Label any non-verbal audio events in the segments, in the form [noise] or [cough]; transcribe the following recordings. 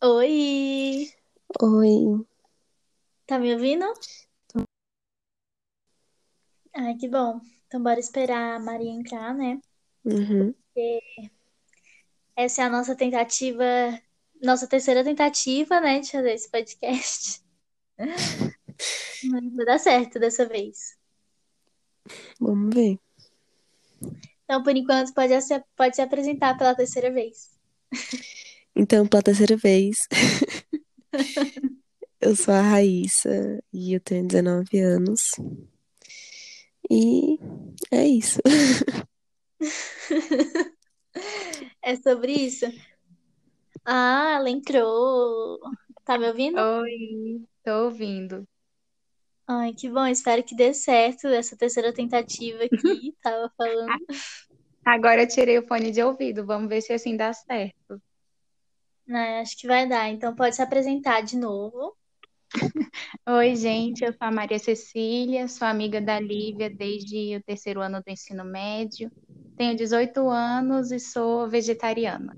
Oi, Oi. tá me ouvindo? Ai, que bom. Então bora esperar a Maria entrar, né? Uhum. Essa é a nossa tentativa, nossa terceira tentativa, né, de fazer esse podcast. [laughs] Mas vai dar certo dessa vez. Vamos ver. Então, por enquanto, pode se, pode se apresentar pela terceira vez. [laughs] Então, pela terceira vez, [laughs] eu sou a Raíssa e eu tenho 19 anos. E é isso. [laughs] É sobre isso? Ah, ela entrou. Tá me ouvindo? Oi, tô ouvindo. Ai, que bom. Espero que dê certo essa terceira tentativa aqui. [laughs] Tava falando. Agora eu tirei o fone de ouvido, vamos ver se assim dá certo. Né, acho que vai dar. Então pode se apresentar de novo. [laughs] Oi, gente, eu sou a Maria Cecília, sou amiga da Lívia desde o terceiro ano do ensino médio. Tenho 18 anos e sou vegetariana.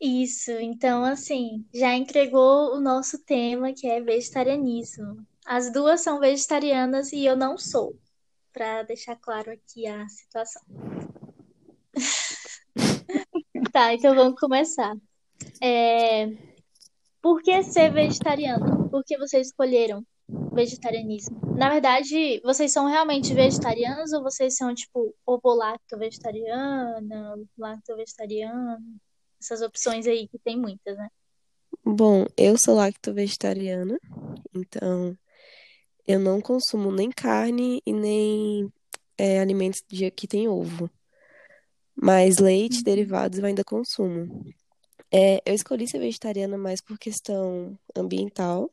Isso, então assim, já entregou o nosso tema que é vegetarianismo. As duas são vegetarianas e eu não sou, para deixar claro aqui a situação. Tá, então vamos começar. É... Por que ser vegetariano? Por que vocês escolheram vegetarianismo? Na verdade, vocês são realmente vegetarianos ou vocês são tipo ovo-lacto vegetariana, lacto vegetariano? Essas opções aí que tem muitas, né? Bom, eu sou lacto-vegetariana, então eu não consumo nem carne e nem é, alimentos que tem ovo. Mas leite, derivados eu ainda consumo. É, eu escolhi ser vegetariana mais por questão ambiental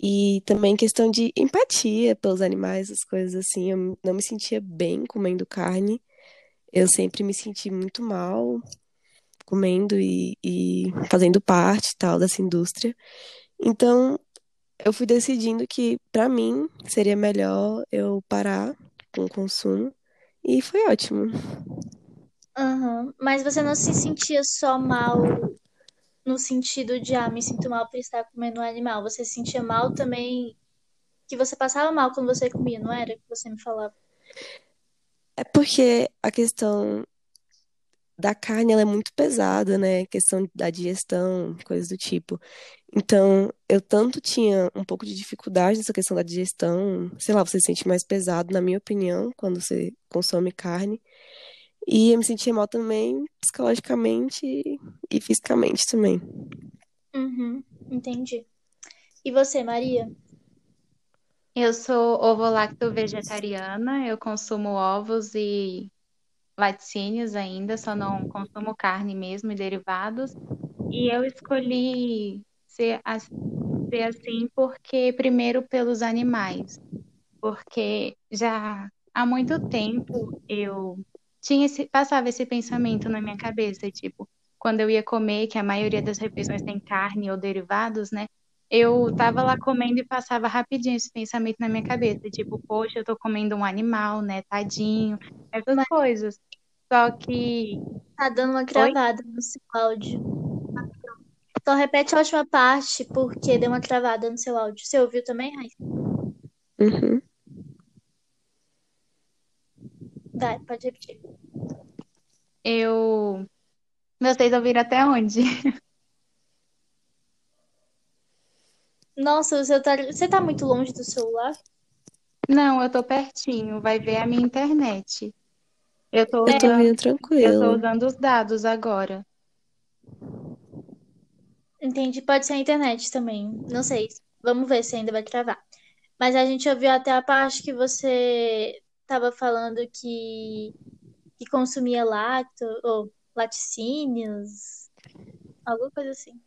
e também questão de empatia pelos animais, as coisas assim. Eu não me sentia bem comendo carne. Eu sempre me senti muito mal comendo e, e fazendo parte tal dessa indústria. Então, eu fui decidindo que para mim seria melhor eu parar com o consumo e foi ótimo. Uhum. Mas você não se sentia só mal no sentido de, ah, me sinto mal por estar comendo um animal. Você se sentia mal também, que você passava mal quando você comia, não era? Que você me falava. É porque a questão da carne ela é muito pesada, né? Questão da digestão, coisas do tipo. Então, eu tanto tinha um pouco de dificuldade nessa questão da digestão, sei lá, você se sente mais pesado, na minha opinião, quando você consome carne. E eu me sentia mal também psicologicamente e fisicamente também. Uhum, entendi. E você, Maria? Eu sou ovo-lacto vegetariana, eu consumo ovos e laticínios ainda, só não consumo carne mesmo e derivados. E eu escolhi ser, ser assim porque, primeiro, pelos animais, porque já há muito tempo eu tinha esse, passava esse pensamento na minha cabeça, tipo, quando eu ia comer, que a maioria das refeições tem carne ou derivados, né? Eu tava lá comendo e passava rapidinho esse pensamento na minha cabeça, tipo, poxa, eu tô comendo um animal, né? Tadinho, essas coisas. Só que Tá dando uma travada no seu áudio. Só repete a última parte, porque deu uma travada no seu áudio. Você ouviu também, Raíssa? Uhum. Vai, pode repetir. eu. Vocês ouviram até onde? Nossa, você tá, você tá muito longe do celular? Não, eu tô pertinho, vai ver a minha internet. Eu tô Eu tô usando, ouvindo eu tô tranquilo. usando os dados agora. Entendi, pode ser a internet também. Não sei. Vamos ver se ainda vai travar. Mas a gente ouviu até a parte que você tava falando que, que consumia lacto ou laticínios, alguma coisa assim.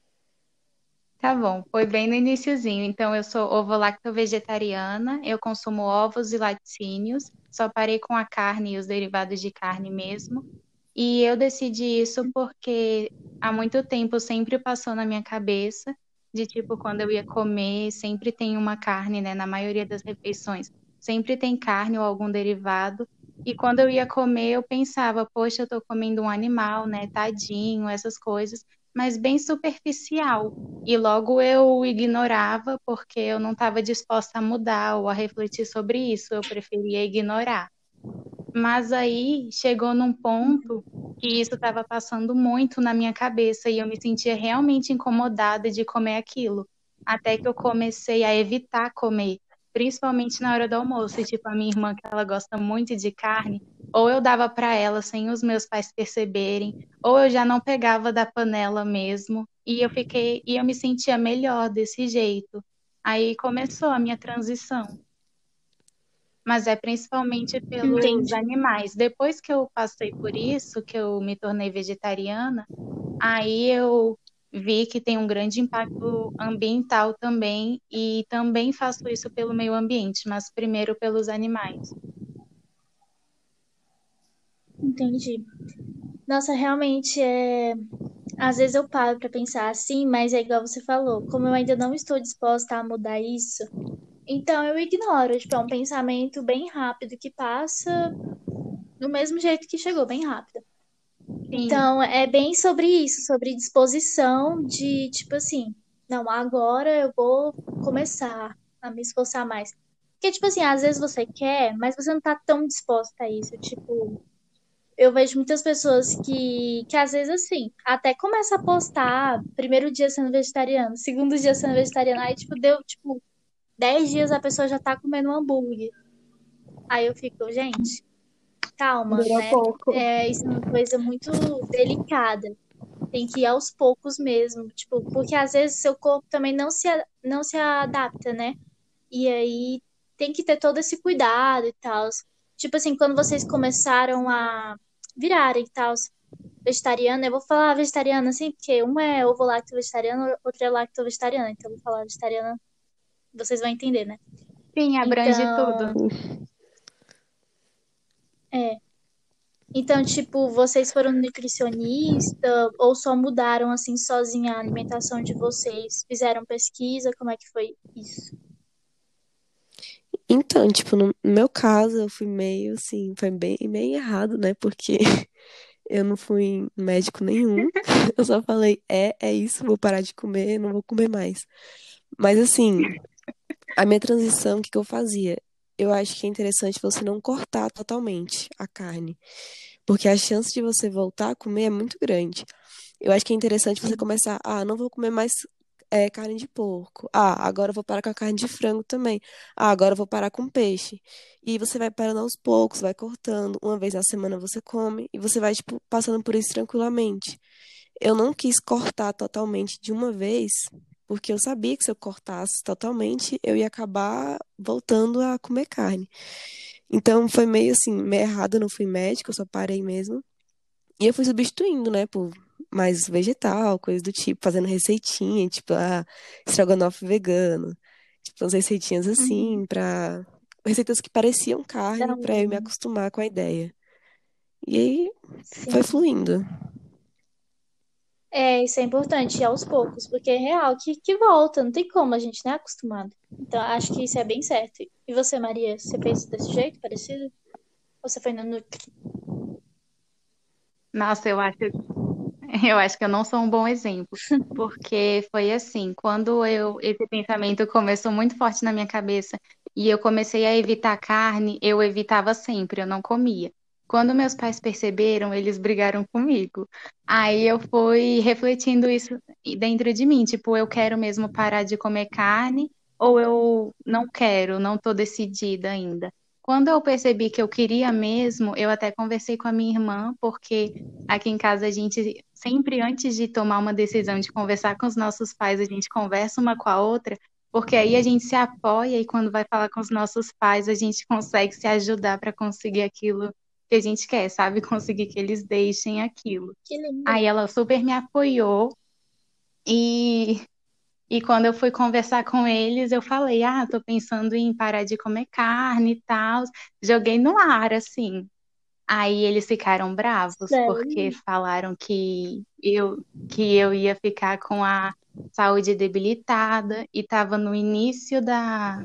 Tá bom, foi bem no iniciozinho. Então, eu sou ovo-lacto-vegetariana, eu consumo ovos e laticínios, só parei com a carne e os derivados de carne mesmo. E eu decidi isso porque há muito tempo sempre passou na minha cabeça de tipo, quando eu ia comer, sempre tem uma carne, né? Na maioria das refeições, sempre tem carne ou algum derivado. E quando eu ia comer, eu pensava, poxa, eu tô comendo um animal, né? Tadinho, essas coisas. Mas bem superficial. E logo eu ignorava porque eu não estava disposta a mudar ou a refletir sobre isso, eu preferia ignorar. Mas aí chegou num ponto que isso estava passando muito na minha cabeça e eu me sentia realmente incomodada de comer aquilo. Até que eu comecei a evitar comer, principalmente na hora do almoço. E, tipo, a minha irmã, que ela gosta muito de carne, ou eu dava para ela sem os meus pais perceberem, ou eu já não pegava da panela mesmo. E eu fiquei, e eu me sentia melhor desse jeito. Aí começou a minha transição mas é principalmente pelos Entendi. animais. Depois que eu passei por isso, que eu me tornei vegetariana, aí eu vi que tem um grande impacto ambiental também e também faço isso pelo meio ambiente, mas primeiro pelos animais. Entendi. Nossa, realmente é. Às vezes eu paro para pensar assim, mas é igual você falou, como eu ainda não estou disposta a mudar isso, então eu ignoro, tipo, é um pensamento bem rápido que passa do mesmo jeito que chegou, bem rápido. Sim. Então é bem sobre isso, sobre disposição de, tipo assim, não, agora eu vou começar a me esforçar mais. Porque, tipo assim, às vezes você quer, mas você não tá tão disposta a isso. Tipo, eu vejo muitas pessoas que, que às vezes, assim, até começa a postar primeiro dia sendo vegetariano, segundo dia sendo vegetariano, aí, tipo, deu, tipo, 10 dias a pessoa já tá comendo um hambúrguer. Aí eu fico, gente, calma, Dura né? Pouco. É, isso é uma coisa muito delicada. Tem que ir aos poucos mesmo, tipo, porque às vezes seu corpo também não se, não se adapta, né? E aí tem que ter todo esse cuidado e tal. Tipo assim, quando vocês começaram a virarem e tal, vegetariana, eu vou falar vegetariana assim, porque uma é ovo lacto vegetariano, outra é lacto vegetariana, então eu vou falar vegetariana vocês vão entender, né? Sim, abrange então... tudo. É. Então, tipo, vocês foram nutricionista ou só mudaram assim sozinha a alimentação de vocês? Fizeram pesquisa? Como é que foi isso? Então, tipo, no meu caso, eu fui meio assim, foi bem meio errado, né? Porque [laughs] eu não fui médico nenhum. [laughs] [laughs] Eu só falei, é, é isso, vou parar de comer, não vou comer mais. Mas assim, a minha transição, o que, que eu fazia? Eu acho que é interessante você não cortar totalmente a carne, porque a chance de você voltar a comer é muito grande. Eu acho que é interessante você começar, ah, não vou comer mais é, carne de porco. Ah, agora eu vou parar com a carne de frango também. Ah, agora eu vou parar com peixe. E você vai parando aos poucos, vai cortando. Uma vez na semana você come e você vai, tipo, passando por isso tranquilamente. Eu não quis cortar totalmente de uma vez, porque eu sabia que se eu cortasse totalmente, eu ia acabar voltando a comer carne. Então foi meio assim, meio errado, eu não fui médica, eu só parei mesmo. E eu fui substituindo, né, por mais vegetal, coisa do tipo, fazendo receitinha, tipo, ah, estrogonofe vegano, tipo, umas receitinhas assim, uhum. pra. receitas que pareciam carne, para pra eu me acostumar com a ideia. E aí Sim. foi fluindo. É, isso é importante, aos poucos, porque é real que, que volta, não tem como, a gente não é acostumado. Então, acho que isso é bem certo. E você, Maria, você fez desse jeito, parecido? Ou você foi no Nutri? Nossa, eu acho, [laughs] eu acho que eu não sou um bom exemplo, porque foi assim, quando eu esse pensamento começou muito forte na minha cabeça e eu comecei a evitar carne, eu evitava sempre, eu não comia. Quando meus pais perceberam, eles brigaram comigo. Aí eu fui refletindo isso dentro de mim, tipo, eu quero mesmo parar de comer carne ou eu não quero, não estou decidida ainda. Quando eu percebi que eu queria mesmo, eu até conversei com a minha irmã, porque aqui em casa a gente sempre antes de tomar uma decisão de conversar com os nossos pais, a gente conversa uma com a outra, porque aí a gente se apoia e quando vai falar com os nossos pais, a gente consegue se ajudar para conseguir aquilo que a gente quer, sabe? [laughs] Conseguir que eles deixem aquilo. Que lindo. Aí ela super me apoiou e e quando eu fui conversar com eles, eu falei: "Ah, tô pensando em parar de comer carne e tal". Joguei no ar assim. Aí eles ficaram bravos Sério? porque falaram que eu que eu ia ficar com a saúde debilitada e estava no início da,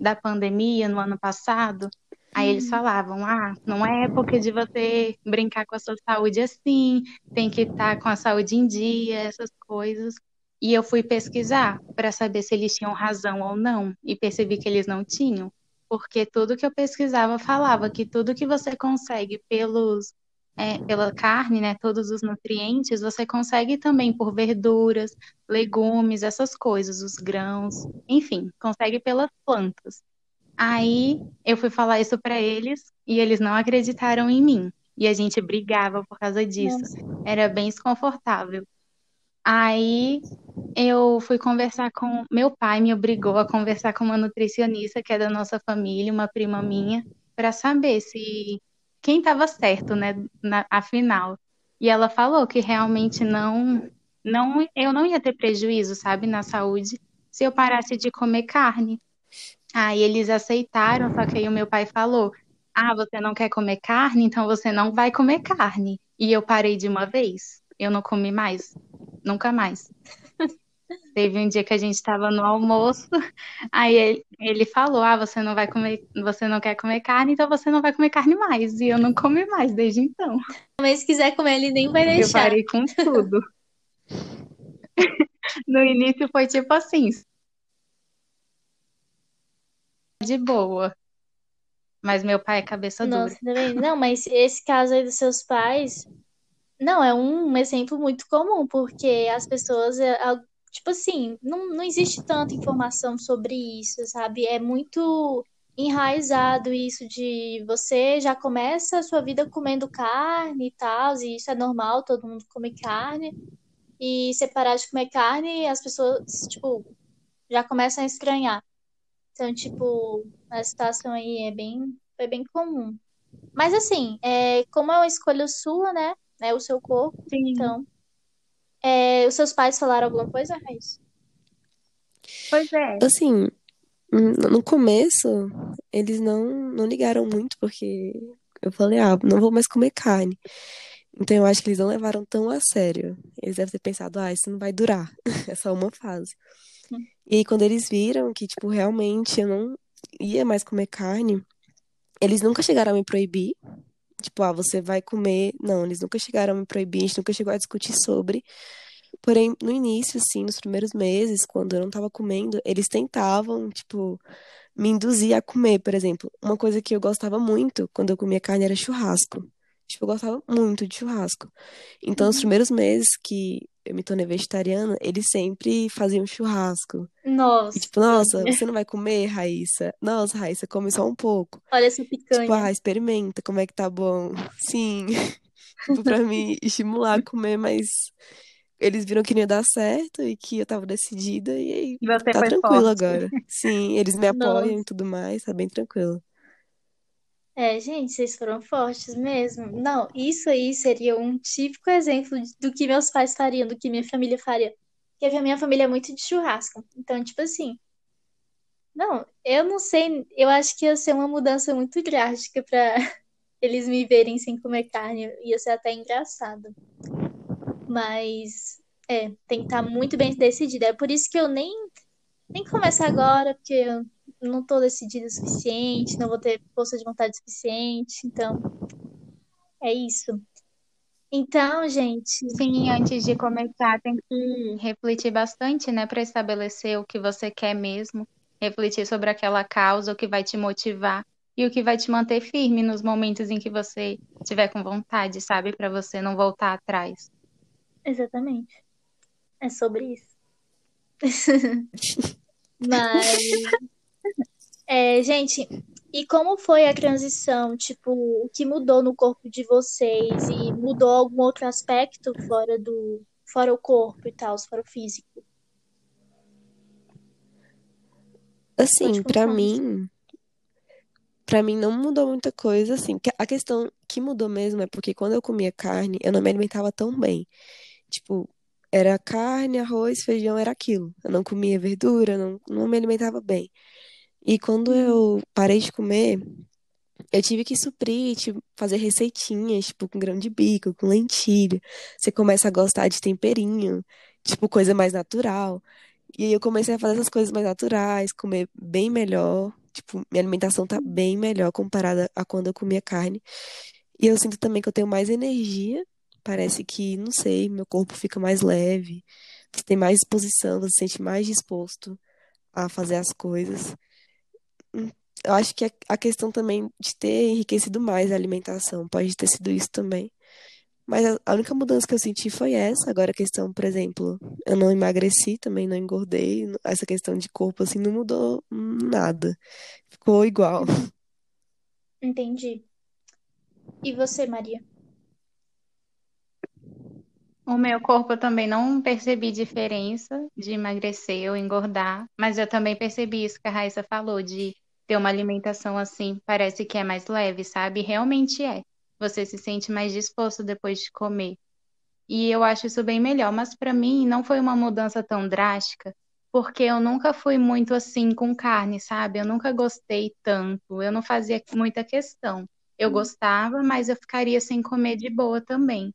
da pandemia no ano passado. Aí eles falavam: ah, não é época de você brincar com a sua saúde assim, tem que estar com a saúde em dia, essas coisas. E eu fui pesquisar para saber se eles tinham razão ou não, e percebi que eles não tinham, porque tudo que eu pesquisava falava que tudo que você consegue pelos é, pela carne, né, todos os nutrientes, você consegue também por verduras, legumes, essas coisas, os grãos, enfim, consegue pelas plantas. Aí eu fui falar isso para eles e eles não acreditaram em mim. E a gente brigava por causa disso. Nossa. Era bem desconfortável. Aí eu fui conversar com. Meu pai me obrigou a conversar com uma nutricionista que é da nossa família, uma prima minha, para saber se quem estava certo, né, na, afinal. E ela falou que realmente não, não, eu não ia ter prejuízo, sabe, na saúde, se eu parasse de comer carne. Aí eles aceitaram, só que aí o meu pai falou: Ah, você não quer comer carne? Então você não vai comer carne. E eu parei de uma vez. Eu não comi mais. Nunca mais. [laughs] Teve um dia que a gente estava no almoço, [laughs] aí ele, ele, falou: Ah, você não vai comer, você não quer comer carne, então você não vai comer carne mais. E eu não comi mais desde então. Mas se quiser comer, ele nem vai deixar. Eu parei com tudo. [laughs] no início foi tipo assim, de boa. Mas meu pai é cabeça Nossa, dura. Não, mas esse caso aí dos seus pais, não, é um exemplo muito comum, porque as pessoas, é, tipo assim, não, não existe tanta informação sobre isso, sabe? É muito enraizado isso de você já começa a sua vida comendo carne e tal, e isso é normal, todo mundo come carne. E separar de comer carne, as pessoas, tipo, já começam a estranhar. Então, tipo, a situação aí é bem, foi bem comum. Mas assim, é, como é uma escolha sua, né? É o seu corpo, Sim. então. É, os seus pais falaram alguma coisa, Raiz? Pois é. Assim, no começo, eles não, não ligaram muito, porque eu falei, ah, não vou mais comer carne. Então eu acho que eles não levaram tão a sério. Eles devem ter pensado, ah, isso não vai durar. [laughs] é só uma fase. E aí, quando eles viram que, tipo, realmente eu não ia mais comer carne, eles nunca chegaram a me proibir. Tipo, ah, você vai comer. Não, eles nunca chegaram a me proibir, a gente nunca chegou a discutir sobre. Porém, no início, assim, nos primeiros meses, quando eu não tava comendo, eles tentavam, tipo, me induzir a comer, por exemplo. Uma coisa que eu gostava muito quando eu comia carne era churrasco. Tipo, eu gostava muito de churrasco. Então, os uhum. primeiros meses que eu me tornei vegetariana, eles sempre faziam churrasco. Nossa. E, tipo, nossa, você não vai comer, Raíssa? Nossa, Raíssa, come só um pouco. Olha essa picanha. Tipo, ah, experimenta como é que tá bom. Sim. [laughs] tipo, pra me estimular a comer, mas eles viram que não ia dar certo e que eu tava decidida e aí e tá tranquilo forte. agora. Sim, eles me apoiam nossa. e tudo mais, tá bem tranquilo. É, gente, vocês foram fortes mesmo. Não, isso aí seria um típico exemplo do que meus pais fariam, do que minha família faria. Porque a minha família é muito de churrasco. Então, tipo assim. Não, eu não sei. Eu acho que ia ser uma mudança muito drástica para [laughs] eles me verem sem comer carne. Ia ser até engraçado. Mas, é, tem que estar muito bem decidido. É por isso que eu nem, nem começo agora, porque eu não tô decidida o suficiente, não vou ter força de vontade suficiente, então é isso. Então, gente. Sim, antes de começar, tem que refletir bastante, né, para estabelecer o que você quer mesmo, refletir sobre aquela causa, o que vai te motivar e o que vai te manter firme nos momentos em que você estiver com vontade, sabe, para você não voltar atrás. Exatamente. É sobre isso. [laughs] Mas [laughs] é, gente, e como foi a transição? Tipo, o que mudou no corpo de vocês? E mudou algum outro aspecto fora do, fora o corpo e tal, fora o físico? Assim, para mim, para mim não mudou muita coisa, assim. A questão que mudou mesmo é porque quando eu comia carne, eu não me alimentava tão bem. Tipo, era carne, arroz, feijão, era aquilo. Eu não comia verdura, não, não me alimentava bem. E quando eu parei de comer, eu tive que suprir, tipo, fazer receitinhas, tipo, com grão de bico, com lentilha. Você começa a gostar de temperinho, tipo, coisa mais natural. E aí eu comecei a fazer essas coisas mais naturais, comer bem melhor. Tipo, minha alimentação tá bem melhor comparada a quando eu comia carne. E eu sinto também que eu tenho mais energia. Parece que, não sei, meu corpo fica mais leve. Você tem mais disposição, você se sente mais disposto a fazer as coisas. Eu acho que a questão também de ter enriquecido mais a alimentação pode ter sido isso também. Mas a a única mudança que eu senti foi essa. Agora, a questão, por exemplo, eu não emagreci, também não engordei. Essa questão de corpo, assim, não mudou nada. Ficou igual. Entendi. E você, Maria? O meu corpo eu também não percebi diferença de emagrecer ou engordar, mas eu também percebi isso que a Raíssa falou, de ter uma alimentação assim, parece que é mais leve, sabe? Realmente é. Você se sente mais disposto depois de comer. E eu acho isso bem melhor, mas para mim não foi uma mudança tão drástica, porque eu nunca fui muito assim com carne, sabe? Eu nunca gostei tanto, eu não fazia muita questão. Eu gostava, mas eu ficaria sem comer de boa também.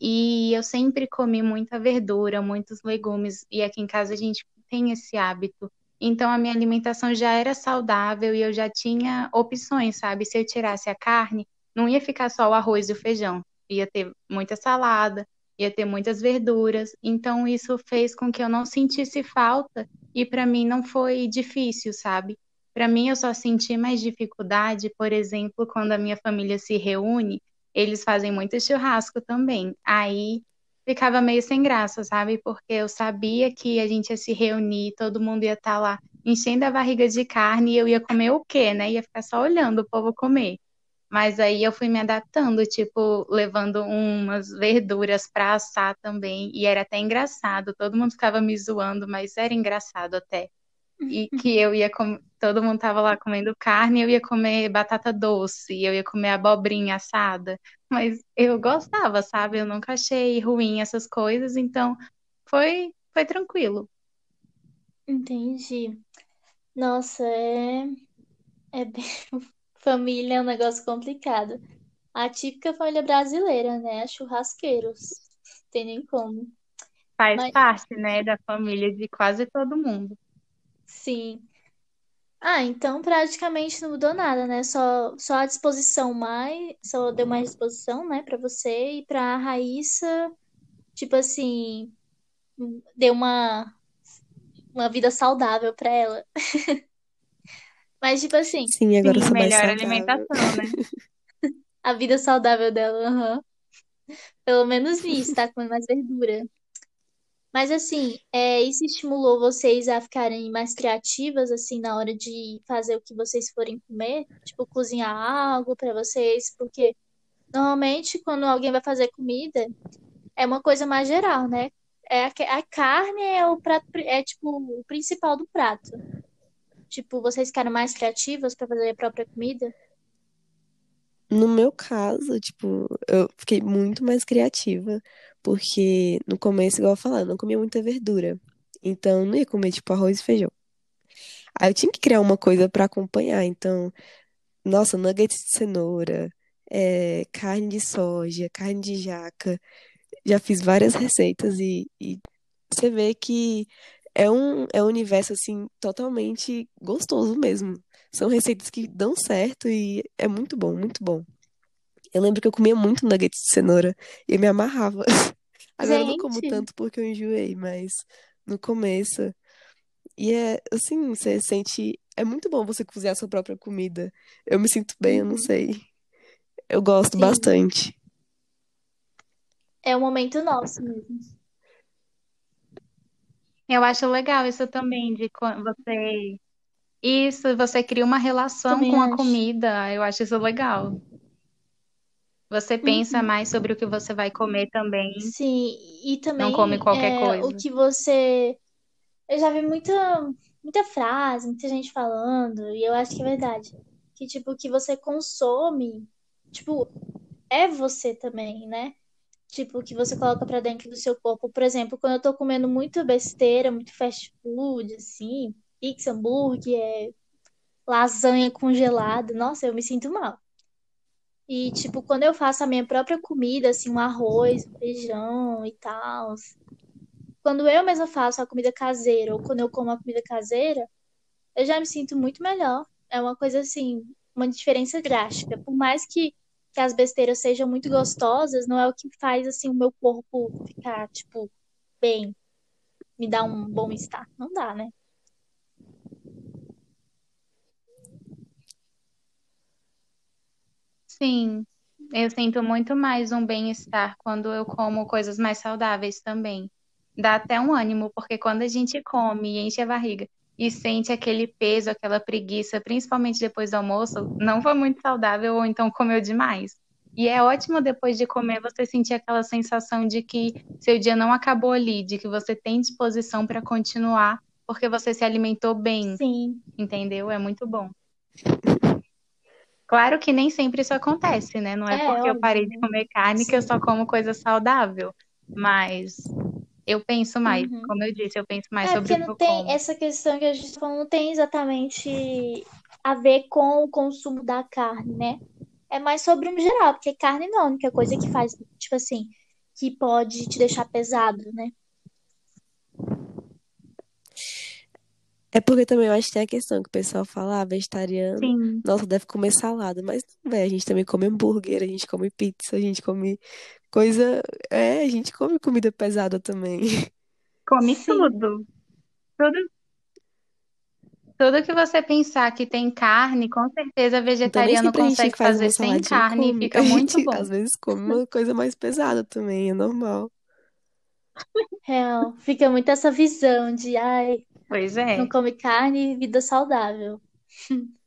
E eu sempre comi muita verdura, muitos legumes, e aqui em casa a gente tem esse hábito. Então a minha alimentação já era saudável e eu já tinha opções, sabe? Se eu tirasse a carne, não ia ficar só o arroz e o feijão, ia ter muita salada, ia ter muitas verduras. Então isso fez com que eu não sentisse falta e para mim não foi difícil, sabe? Para mim eu só senti mais dificuldade, por exemplo, quando a minha família se reúne eles fazem muito churrasco também. Aí ficava meio sem graça, sabe? Porque eu sabia que a gente ia se reunir, todo mundo ia estar lá enchendo a barriga de carne e eu ia comer o quê, né? Ia ficar só olhando o povo comer. Mas aí eu fui me adaptando, tipo, levando umas verduras para assar também, e era até engraçado. Todo mundo ficava me zoando, mas era engraçado até. E que eu ia com... todo mundo tava lá comendo carne, eu ia comer batata doce, eu ia comer abobrinha assada, mas eu gostava, sabe? Eu nunca achei ruim essas coisas, então foi foi tranquilo. Entendi. Nossa, é, é bem... [laughs] Família é um negócio complicado. A típica família brasileira, né? Churrasqueiros. Tem nem como. Faz Mas, parte, né, da família de quase todo mundo. Sim. Ah, então praticamente não mudou nada, né? Só, só a disposição mais, só deu mais disposição, né, pra você e pra Raíssa, tipo assim, deu uma, uma vida saudável pra ela. [laughs] Mas, tipo assim, Sim, agora Sim, sou mais melhor saudável. alimentação, né? [laughs] a vida saudável dela, aham. Pelo menos isso, tá comendo mais verdura. Mas assim, é, isso estimulou vocês a ficarem mais criativas, assim, na hora de fazer o que vocês forem comer? Tipo, cozinhar algo pra vocês? Porque normalmente, quando alguém vai fazer comida, é uma coisa mais geral, né? É a, a carne é o prato, é tipo o principal do prato. Tipo, vocês ficaram mais criativas pra fazer a própria comida? No meu caso, tipo, eu fiquei muito mais criativa, porque no começo, igual eu falei, eu não comia muita verdura. Então, eu não ia comer, tipo, arroz e feijão. Aí eu tinha que criar uma coisa pra acompanhar. Então, nossa, nuggets de cenoura, é, carne de soja, carne de jaca. Já fiz várias receitas e, e você vê que é um, é um universo, assim, totalmente gostoso mesmo. São receitas que dão certo e é muito bom, muito bom. Eu lembro que eu comia muito nuggets de cenoura e eu me amarrava. [laughs] Agora eu não como Gente, tanto porque eu enjoei, mas no começo. E é assim, você sente. É muito bom você cozinhar a sua própria comida. Eu me sinto bem, eu não uhum, sei. Eu gosto sim, bastante. é o momento nosso mesmo. Eu acho legal isso também, de quando você. Isso, você cria uma relação Também com a acho. comida. Eu acho isso legal. Você pensa Uhum. mais sobre o que você vai comer também, Sim, e não come também qualquer é, o coisa. que você. Eu já vi muita, muita frase, muita gente falando, e eu acho que é verdade. Que, tipo, o que você consome, tipo, é você também, né? Tipo, o que você coloca pra dentro do seu corpo. Por exemplo, quando eu tô comendo muito besteira, muito fast food, assim, pizza, hambúrguer, lasanha congelada, nossa, eu me sinto mal. E, tipo, quando eu faço a minha própria comida, assim, um arroz, um feijão e tal, quando eu mesma faço a comida caseira ou quando eu como a comida caseira, eu já me sinto muito melhor. É uma coisa assim, uma diferença drástica. Por mais que, que as besteiras sejam muito gostosas, não é o que faz assim o meu corpo ficar, tipo, bem, me dá um bom estar. Não dá, né? Sim, eu sinto muito mais um bem-estar quando eu como coisas mais saudáveis também. Dá até um ânimo, porque quando a gente come e enche a barriga e sente aquele peso, aquela preguiça, principalmente depois do almoço, não foi muito saudável ou então comeu demais. E é ótimo depois de comer você sentir aquela sensação de que seu dia não acabou ali, de que você tem disposição para continuar, porque você se alimentou bem. Sim. Entendeu? É muito bom. Claro que nem sempre isso acontece, né? Não é, É, porque eu óbvio, parei de né? comer carne que eu só como coisa saudável. Mas eu penso mais, Uhum. como eu disse, eu penso mais É, sobre porque o que não eu tem como. essa questão que a gente tá falando, não tem exatamente a ver com o consumo da carne, né? É mais sobre um geral, porque carne não é a única coisa que faz, tipo assim, que pode te deixar pesado, né? É porque também eu acho que tem a questão que o pessoal fala, ah, vegetariano, Sim, nossa, deve comer salada. Mas não, velho, a gente também come hambúrguer, a gente come pizza, a gente come coisa. É, a gente come comida pesada também. come Sim. tudo. Tudo, tudo que você pensar que tem carne, com certeza Então vegetariano gente consegue faz fazer uma sem carne e come. fica A muito gente [laughs] bom. às vezes come uma coisa mais pesada também, é normal. Real. Fica muito essa visão de, ai, Pois não é. come carne, vida saudável. [laughs]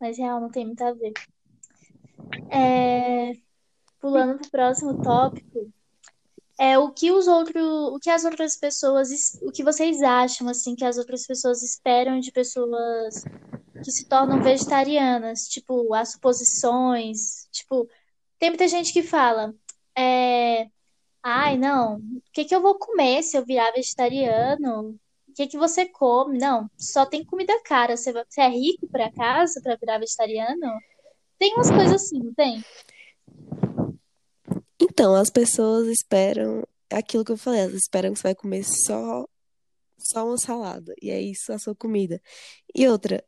Mas real, não tem muito a ver. É, pulando pro próximo tópico, é o que os outros, o que as outras pessoas, es- o que vocês acham assim que as outras pessoas esperam de pessoas que se tornam vegetarianas, tipo, as suposições, tipo, tem muita gente que fala, é, ai, não, o que que eu vou comer se eu virar vegetariano? O que que você come? Não, só tem comida cara. Você, você é rico por acaso para virar vegetariano? Tem umas coisas assim, não tem? Então, as pessoas esperam é aquilo que eu falei, elas esperam que você vai comer só, só uma salada. E é isso a sua comida. E outra,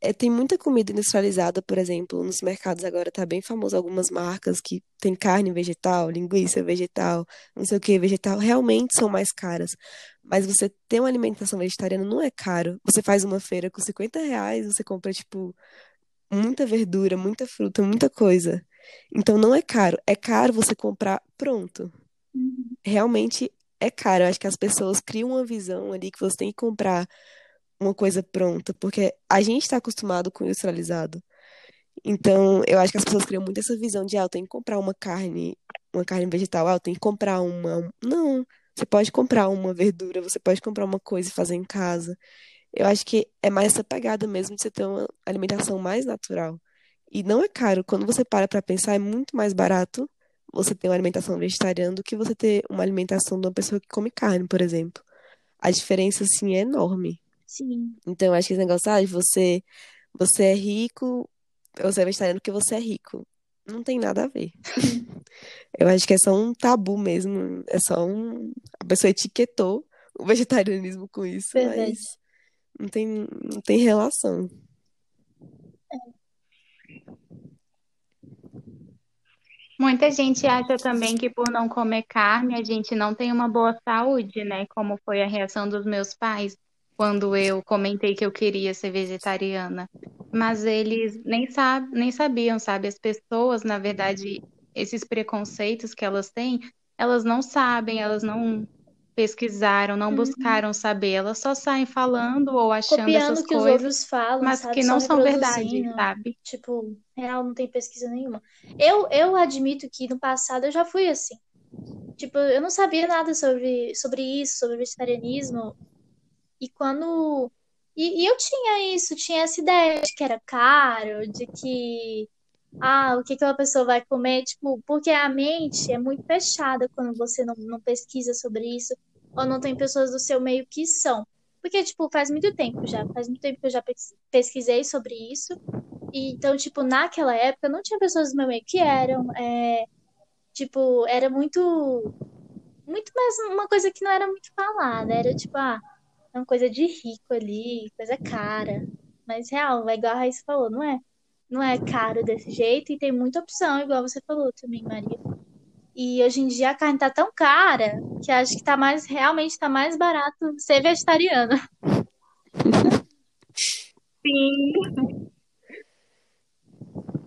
é, tem muita comida industrializada, por exemplo, nos mercados agora tá bem famoso algumas marcas que tem carne vegetal, linguiça vegetal, não sei o que vegetal, realmente são mais caras. Mas você ter uma alimentação vegetariana não é caro. Você faz uma feira com 50 reais, você compra, tipo, muita verdura, muita fruta, muita coisa. Então não é caro. É caro você comprar pronto. Uhum. Realmente é caro. Eu acho que as pessoas criam uma visão ali que você tem que comprar uma coisa pronta, porque a gente está acostumado com o industrializado. Então, eu acho que as pessoas criam muito essa visão de, ah, eu tenho que comprar uma carne, uma carne vegetal, ah, eu tenho que comprar uma. Não, você pode comprar uma verdura, você pode comprar uma coisa e fazer em casa. Eu acho que é mais essa pegada mesmo de você ter uma alimentação mais natural. E não é caro. Quando você para pra pensar, é muito mais barato você ter uma alimentação vegetariana do que você ter uma alimentação de uma pessoa que come carne, por exemplo. A diferença, assim, é enorme. Sim. Então, eu acho que esse negócio, ah, de você, você é rico, você é vegetariano porque você é rico. Não tem nada a ver. [laughs] Eu acho que é só um tabu mesmo. É só um. A pessoa etiquetou o vegetarianismo com isso, Verdade. mas não tem, não tem relação. Muita gente acha também que por não comer carne a gente não tem uma boa saúde, né? Como foi a reação dos meus pais quando eu comentei que eu queria ser vegetariana. Mas eles nem, sab nem sabiam, sabe? As pessoas, na verdade, esses preconceitos que elas têm, elas não sabem, elas não pesquisaram, não Uhum. buscaram saber, elas só saem falando ou achando Copiando essas que os coisas, outros falam, mas sabe? que não são verdade, sabe? Tipo, real, não tem pesquisa nenhuma. Eu, eu admito que no passado eu já fui assim. Tipo, eu não sabia nada sobre, sobre isso, sobre vegetarianismo. E quando. E, e eu tinha isso, tinha essa ideia de que era caro, de que. Ah, o que aquela pessoa vai comer? Tipo, porque a mente é muito fechada quando você não, não pesquisa sobre isso, ou não tem pessoas do seu meio que são. Porque, tipo, faz muito tempo já, faz muito tempo que eu já pes- pesquisei sobre isso. E, então, tipo, naquela época não tinha pessoas do meu meio que eram. é, tipo, era muito. Muito mais uma coisa que não era muito falada. Era tipo, ah, é uma coisa de rico ali, coisa cara. Mas real, é igual a Raíssa falou, não é? Não é caro desse jeito e tem muita opção, igual você falou também, Maria. E hoje em dia a carne tá tão cara que acho que tá mais, realmente tá mais barato ser vegetariano. [laughs] Sim.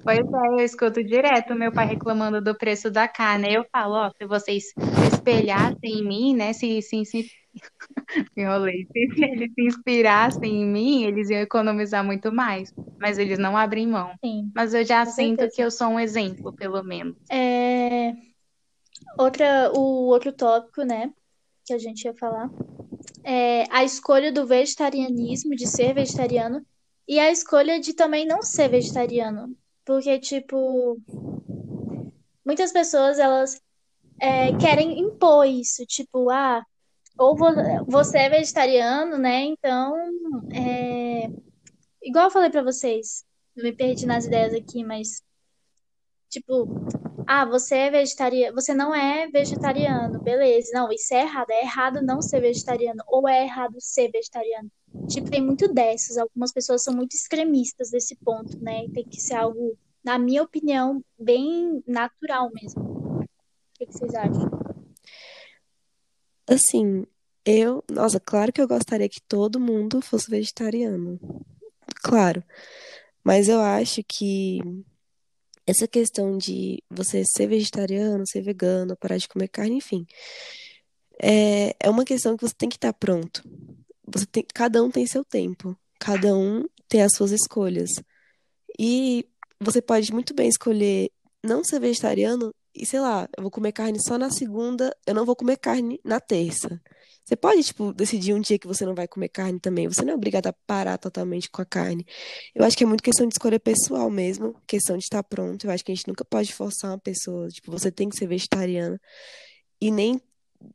Pois é, eu escuto direto meu pai reclamando do preço da carne. Eu falo, ó, se vocês se espelhassem em mim, né? Se, se, se... [laughs] Enrolei. Se eles se inspirassem em mim, eles iam economizar muito mais. Mas eles não abrem mão. Sim, Mas eu já com sinto certeza. que eu sou um exemplo, pelo menos. É... Outra, o outro tópico, né, que a gente ia falar, é a escolha do vegetarianismo, de ser vegetariano, e a escolha de também não ser vegetariano. Porque, tipo, muitas pessoas, elas é, querem impor isso, tipo, ah, ou vo- você é vegetariano, né, então, é... igual eu falei pra vocês, eu me perdi nas ideias aqui, mas, tipo, ah, você é vegetariano, você não é vegetariano, beleza. Não, isso é errado. É errado não ser vegetariano, ou é errado ser vegetariano. Tipo, tem muito dessas. Algumas pessoas são muito extremistas desse ponto, né? Tem que ser algo, na minha opinião, bem natural mesmo. O que vocês acham? Assim, eu, nossa, claro que eu gostaria que todo mundo fosse vegetariano. Claro. Mas eu acho que essa questão de você ser vegetariano, ser vegano, parar de comer carne, enfim, é, é uma questão que você tem que estar pronto. Você tem, cada um tem seu tempo, cada um tem as suas escolhas. E você pode muito bem escolher não ser vegetariano e, sei lá, eu vou comer carne só na segunda, eu não vou comer carne na terça. Você pode, tipo, decidir um dia que você não vai comer carne também. Você não é obrigado a parar totalmente com a carne. Eu acho que é muito questão de escolha pessoal mesmo, questão de estar pronto. Eu acho que a gente nunca pode forçar uma pessoa, tipo, você tem que ser vegetariana e nem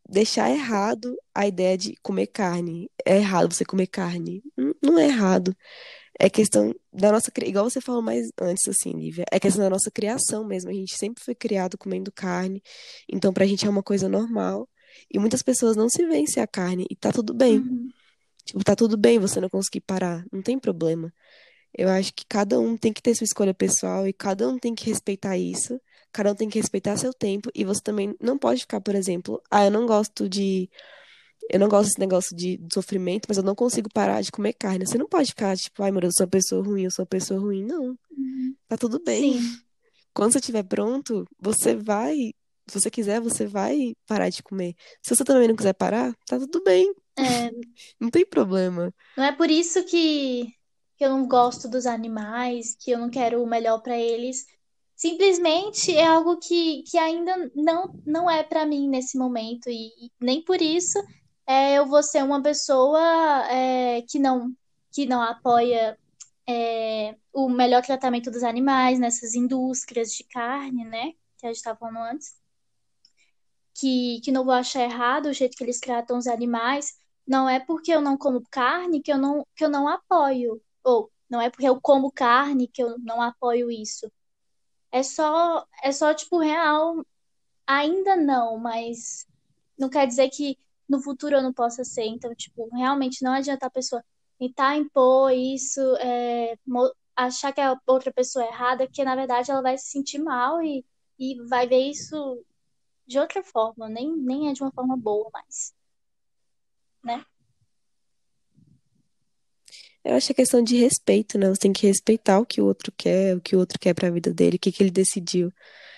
deixar errado a ideia de comer carne. É errado você comer carne. Não, não é errado. É questão da nossa, igual você falou mais antes, assim, Lívia, é questão da nossa criação mesmo. A gente sempre foi criado comendo carne, então pra gente é uma coisa normal. E muitas pessoas não se veem sem a carne, e tá tudo bem. Uhum. Tipo, tá tudo bem você não conseguir parar, não tem problema. Eu acho que cada um tem que ter sua escolha pessoal e cada um tem que respeitar isso. Cada um tem que respeitar seu tempo e você também não pode ficar, por exemplo, ah, eu não gosto de eu não gosto desse negócio de, de sofrimento, mas eu não consigo parar de comer carne. Você não pode ficar tipo, ai, meu Deus, eu sou uma pessoa ruim, eu sou uma pessoa ruim. Não, Uhum. tá tudo bem. Sim, Quando você estiver pronto, você vai, se você quiser, você vai parar de comer. Se você também não quiser parar, tá tudo bem, é, [laughs] não tem problema. não é por isso que, que eu não gosto dos animais, que eu não quero o melhor pra eles. Simplesmente é algo que, que ainda não, não é pra mim nesse momento e, e nem por isso é, eu vou ser uma pessoa é, que não que não apoia é, o melhor tratamento dos animais nessas indústrias de carne, né? Que a gente estava falando antes. Que, que não vou achar errado o jeito que eles tratam os animais. Não é porque eu não como carne que eu não, que eu não apoio. Ou não é porque eu como carne que eu não apoio isso. É só, é só tipo, real. Ainda não, mas não quer dizer que no futuro eu não possa ser. Então, tipo, realmente não adianta a pessoa tentar impor isso, é, achar que a outra pessoa é errada, que na verdade ela vai se sentir mal e, e vai ver isso de outra forma, nem, nem é de uma forma boa mais, né? Eu acho que é questão de respeito, né? Você tem que respeitar o que o outro quer, o que o outro quer pra vida dele, o que que ele decidiu.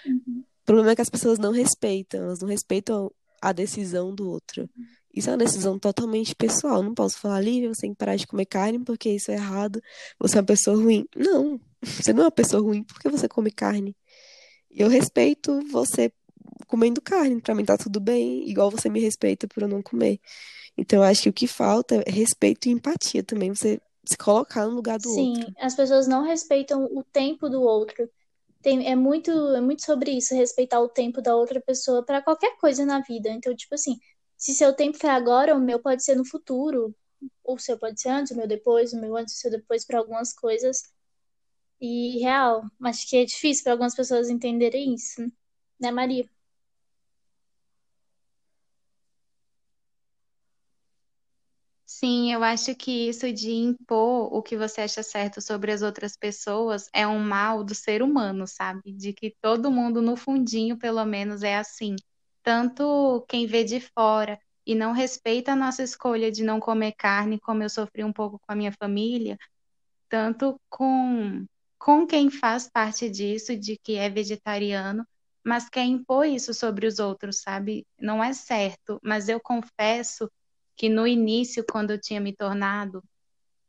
Uhum. O problema é que as pessoas não respeitam, elas não respeitam a decisão do outro. Isso é uma decisão totalmente pessoal. Não posso falar, Lívia, você tem que parar de comer carne porque isso é errado, você é uma pessoa ruim. Não, você não é uma pessoa ruim porque você come carne. Eu respeito você comendo carne, pra mim tá tudo bem, igual você me respeita por eu não comer. Então eu acho que o que falta é respeito e empatia também, você se colocar no lugar do Sim, outro. as pessoas não respeitam o tempo do outro. Tem, é muito, é muito sobre isso, respeitar o tempo da outra pessoa para qualquer coisa na vida. Então, tipo assim, se seu tempo foi agora, o meu pode ser no futuro. O seu pode ser antes, o meu depois, o meu antes, o seu depois para algumas coisas. E real, acho que é difícil para algumas pessoas entenderem isso, né, Maria? Sim, eu acho que isso de impor o que você acha certo sobre as outras pessoas é um mal do ser humano, sabe? De que todo mundo, no fundinho, pelo menos, é assim. Tanto quem vê de fora e não respeita a nossa escolha de não comer carne, como eu sofri um pouco com a minha família, tanto com, com quem faz parte disso, de que é vegetariano, mas quer impor isso sobre os outros, sabe? Não é certo, mas eu confesso que no início, quando eu tinha me tornado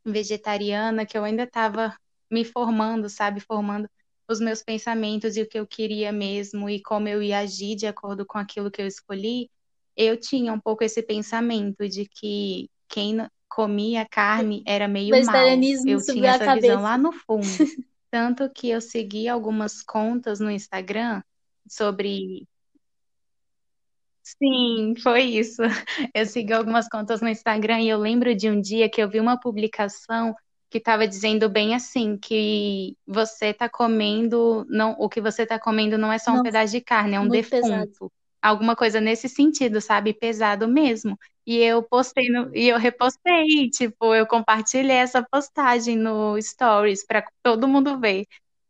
vegetariana, que eu ainda estava me formando, sabe, formando os meus pensamentos e o que eu queria mesmo e como eu ia agir de acordo com aquilo que eu escolhi, eu tinha um pouco esse pensamento de que quem comia carne era meio mal. Eu tinha essa visão lá no fundo. [laughs] Tanto que eu segui algumas contas no Instagram sobre Sim, foi isso. [laughs] Eu segui algumas contas no Instagram e eu lembro de um dia que eu vi uma publicação que estava dizendo bem assim, que você está comendo, não, o que você está comendo não é só um não, pedaço de carne, é um defunto. Pesado. Alguma coisa nesse sentido, sabe? Pesado mesmo. E eu postei no, e eu repostei, tipo, eu compartilhei essa postagem no Stories para todo mundo ver.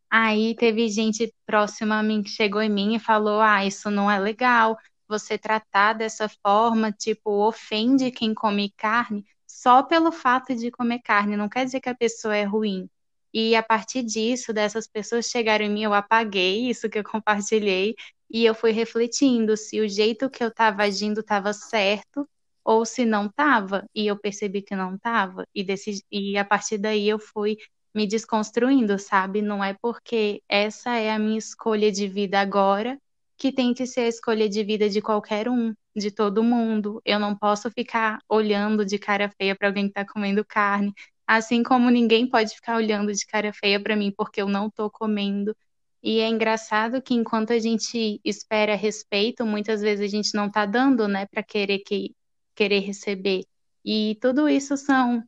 Aí teve gente próxima a mim que chegou em mim e falou: "Ah, isso não é legal você tratar dessa forma, tipo, ofende quem come carne só pelo fato de comer carne, não quer dizer que a pessoa é ruim. E a partir disso, dessas pessoas chegaram em mim, eu apaguei isso que eu compartilhei e eu fui refletindo se o jeito que eu estava agindo estava certo ou se não estava. E eu percebi que não estava. E, e a partir daí eu fui me desconstruindo, sabe? Não é porque essa é a minha escolha de vida agora que tem que ser a escolha de vida de qualquer um, de todo mundo. Eu não posso ficar olhando de cara feia para alguém que está comendo carne, assim como ninguém pode ficar olhando de cara feia para mim porque eu não estou comendo. E é engraçado que enquanto a gente espera respeito, muitas vezes a gente não está dando, né, para querer que querer receber. E tudo isso são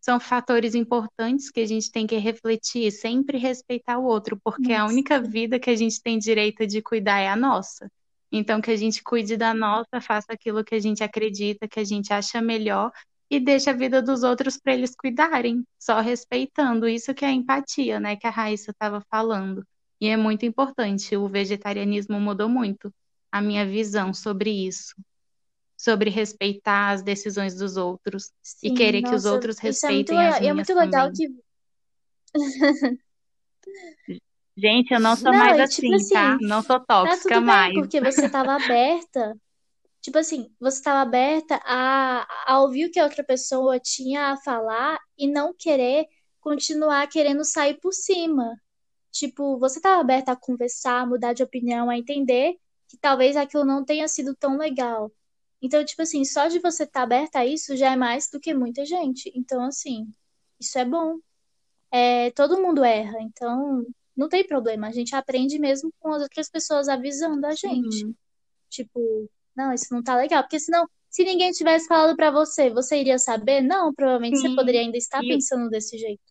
são fatores importantes que a gente tem que refletir, sempre respeitar o outro, porque nossa. a única vida que a gente tem direito de cuidar é a nossa. Então, que a gente cuide da nossa, faça aquilo que a gente acredita, que a gente acha melhor e deixe a vida dos outros para eles cuidarem, só respeitando. Isso que é a empatia, né, que a Raíssa estava falando. E é muito importante. O vegetarianismo mudou muito a minha visão sobre isso sobre respeitar as decisões dos outros Sim, e querer nossa, que os outros é respeitem é as minhas. E é muito legal também. que. [laughs] Gente, eu não sou não, mais tipo assim, tá? assim, tá? Não sou tóxica tá tudo mais. Bem, porque você estava [laughs] aberta. tipo assim, você estava aberta a, a ouvir o que a outra pessoa tinha a falar e não querer continuar querendo sair por cima. Tipo, você estava aberta a conversar, a mudar de opinião, a entender que talvez aquilo não tenha sido tão legal. Então, tipo assim, só de você estar tá aberta a isso já é mais do que muita gente. Então, assim, isso é bom. É, todo mundo erra, então não tem problema. A gente aprende mesmo com as outras pessoas avisando a gente. Uhum. Tipo, não, isso não tá legal. Porque senão, se ninguém tivesse falado para você, você iria saber? Não, provavelmente Sim. você poderia ainda estar e... pensando desse jeito.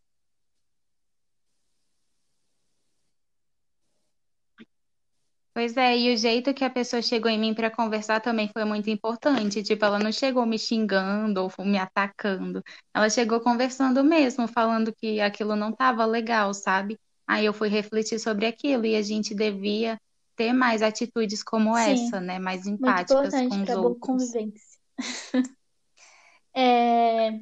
Pois é, e o jeito que a pessoa chegou em mim para conversar também foi muito importante. Tipo, ela não chegou me xingando ou me atacando. Ela chegou conversando mesmo, falando que aquilo não estava legal, sabe? Aí eu fui refletir sobre aquilo e a gente devia ter mais atitudes como Sim, essa, né? Mais empáticas com os outros. Boa convivência. [laughs] é...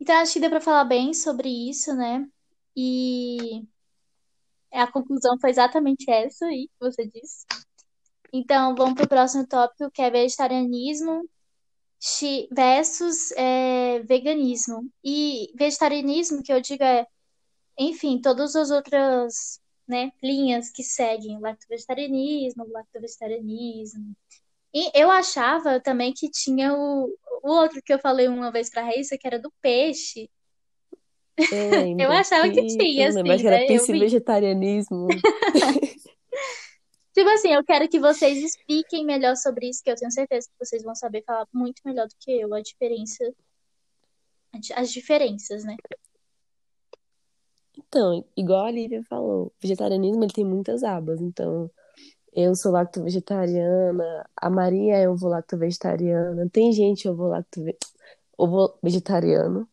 Então acho que deu para falar bem sobre isso, né? E a conclusão foi exatamente essa aí que você disse. Então, vamos para o próximo tópico, que é vegetarianismo versus é, veganismo. E vegetarianismo, que eu digo é, enfim, todas as outras né, linhas que seguem, lacto-vegetarianismo, lacto-vegetarianismo. E eu achava também que tinha o, o outro que eu falei uma vez para a Raíssa, que era do peixe, é, eu achava que tinha, assim, Mas era né? vegetarianismo. [laughs] tipo assim, eu quero que vocês expliquem melhor sobre isso, que eu tenho certeza que vocês vão saber falar muito melhor do que eu a diferença, as diferenças, né? Então, igual a Lívia falou, o vegetarianismo ele tem muitas abas, então eu sou lacto-vegetariana, a Maria é ovo lacto-vegetariana, tem gente ovo lacto ovo vegetariano.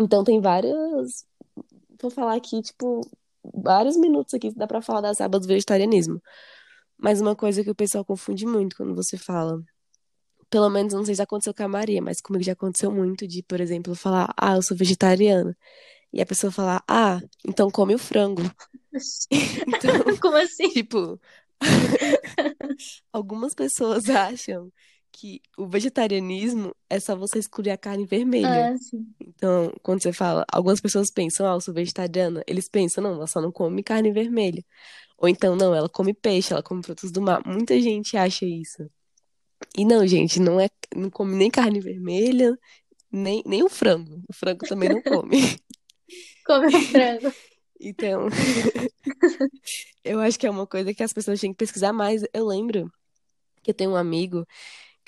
Então tem várias. Vou falar aqui, tipo, vários minutos aqui dá pra falar das abas do vegetarianismo. Mas uma coisa que o pessoal confunde muito quando você fala. Pelo menos não sei se aconteceu com a Maria, mas comigo já aconteceu muito de, por exemplo, falar, ah, eu sou vegetariana. E a pessoa falar, ah, então come o frango. [laughs] então, Como assim? Tipo, [laughs] algumas pessoas [laughs] acham que o vegetarianismo é só você excluir a carne vermelha. Ah, sim. Então, quando você fala, algumas pessoas pensam, ah, eu sou vegetariana, eles pensam, não, ela só não come carne vermelha. Ou então, não, ela come peixe, ela come frutos do mar. Muita gente acha isso. E não, gente, não é, não come nem carne vermelha, nem, nem o frango. O frango também não come. [laughs] come o frango. [laughs] Então, [laughs] eu acho que é uma coisa que as pessoas têm que pesquisar mais. Eu lembro que eu tenho um amigo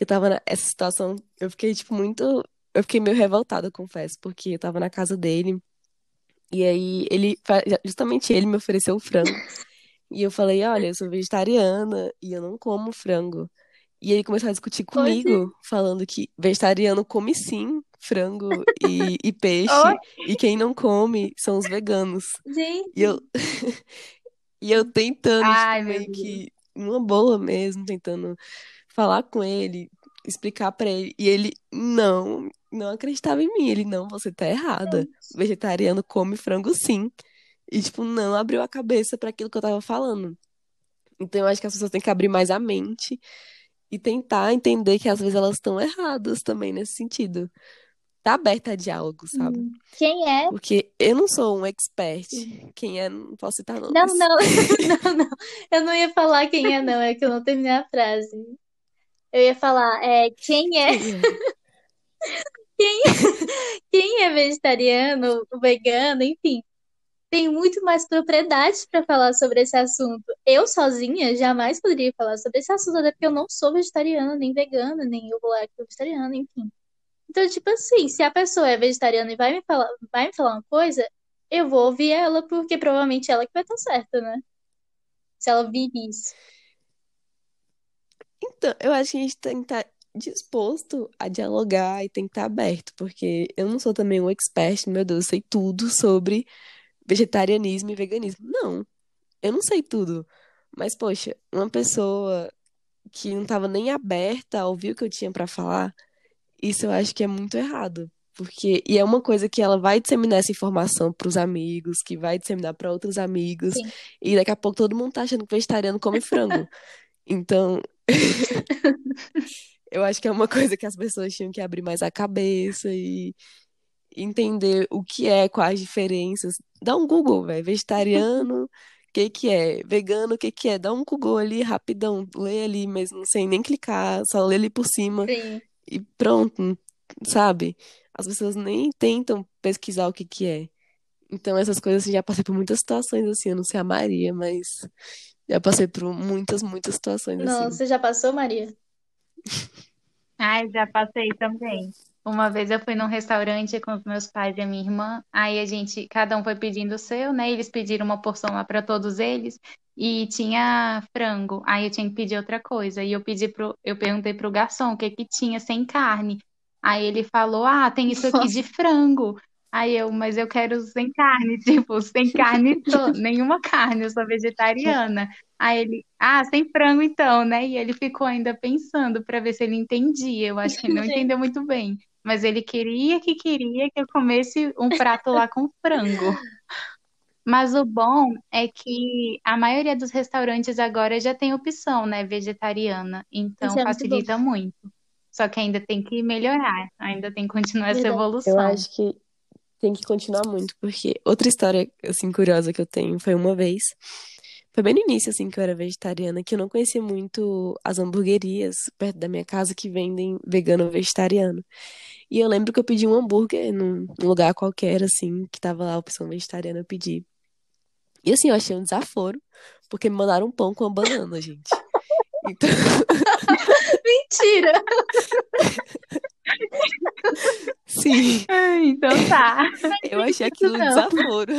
eu tava nessa situação, eu fiquei, tipo, muito. Eu fiquei meio revoltada, confesso, porque eu tava na casa dele. E aí, ele, justamente ele me ofereceu o frango. E eu falei: Olha, eu sou vegetariana e eu não como frango. E ele começou a discutir comigo, falando que vegetariano come sim frango e, e peixe, [laughs] Oi? e quem não come são os veganos. Gente. E eu, [laughs] e eu tentando, Ai, tipo, meio que, uma boa mesmo, tentando falar com ele, explicar para ele. E ele não, não acreditava em mim. Ele, não, você tá errada. Vegetariano come frango sim. E, tipo, não abriu a cabeça para aquilo que eu tava falando. Então, eu acho que as pessoas têm que abrir mais a mente e tentar entender que às vezes elas estão erradas também nesse sentido. Tá aberta a diálogo, sabe? Hum. Quem é? Porque eu não sou um expert. Quem é, não posso citar nomes. Não, não, [laughs] [laughs] não, não. Eu não ia falar quem é, não. É que eu não terminei a frase. Eu ia falar, é, quem é? [laughs] Quem é, quem é vegetariano, vegano, enfim, tem muito mais propriedade para falar sobre esse assunto. Eu sozinha jamais poderia falar sobre esse assunto, até porque eu não sou vegetariana, nem vegana, nem eu vou vegetariana, enfim. Então, tipo assim, se a pessoa é vegetariana e vai me falar, vai me falar uma coisa, eu vou ouvir ela, porque provavelmente ela que vai estar certa, né? Se ela vive isso. Então, eu acho que a gente tem que estar disposto a dialogar e tem que estar aberto, porque eu não sou também um expert, meu Deus, eu sei tudo sobre vegetarianismo e veganismo. Não, eu não sei tudo. Mas, poxa, uma pessoa que não estava nem aberta a ouvir o que eu tinha para falar, isso eu acho que é muito errado. Porque, e é uma coisa que ela vai disseminar essa informação para os amigos, que vai disseminar para outros amigos, Sim. e daqui a pouco todo mundo tá achando que vegetariano come frango. [laughs] Então, [laughs] eu acho que é uma coisa que as pessoas tinham que abrir mais a cabeça e entender o que é, quais diferenças. Dá um Google, velho. Vegetariano, o que que é? Vegano, o que que é? Dá um Google ali rapidão, lê ali mesmo, sem nem clicar, só lê ali por cima Sim. e pronto, sabe? As pessoas nem tentam pesquisar o que que é. Então, essas coisas, assim, já passei por muitas situações, assim, eu não sei a Maria, mas já passei por muitas, muitas situações Não, assim. você já passou, Maria? [laughs] Ai, já passei também. Uma vez eu fui num restaurante com os meus pais e a minha irmã, aí a gente, cada um foi pedindo o seu, né? Eles pediram uma porção lá para todos eles e tinha frango. Aí eu tinha que pedir outra coisa. E eu pedi pro, eu perguntei pro garçom o que que tinha sem carne. Aí ele falou: "Ah, tem isso aqui de frango". Aí eu, mas eu quero sem carne, [laughs] tipo, sem carne, nenhuma carne, eu sou vegetariana. Aí ele, ah, sem frango então, né? E ele ficou ainda pensando para ver se ele entendia. Eu acho que ele não entendeu muito bem mas ele queria que queria que eu comesse um prato lá com frango. Mas o bom é que a maioria dos restaurantes agora já tem opção, né, vegetariana, então é facilita muito, muito. Só que ainda tem que melhorar, ainda tem que continuar essa evolução. Eu acho que tem que continuar muito, porque outra história assim curiosa que eu tenho foi uma vez foi bem no início, assim, que eu era vegetariana, que eu não conhecia muito as hamburguerias perto da minha casa que vendem vegano ou vegetariano. E eu lembro que eu pedi um hambúrguer num lugar qualquer, assim, que tava lá a opção vegetariana, eu pedi. E assim, eu achei um desaforo, porque me mandaram um pão com uma banana, gente. Então... [laughs] Mentira! [laughs] Sim. Então tá. Eu achei aquilo um desaforo.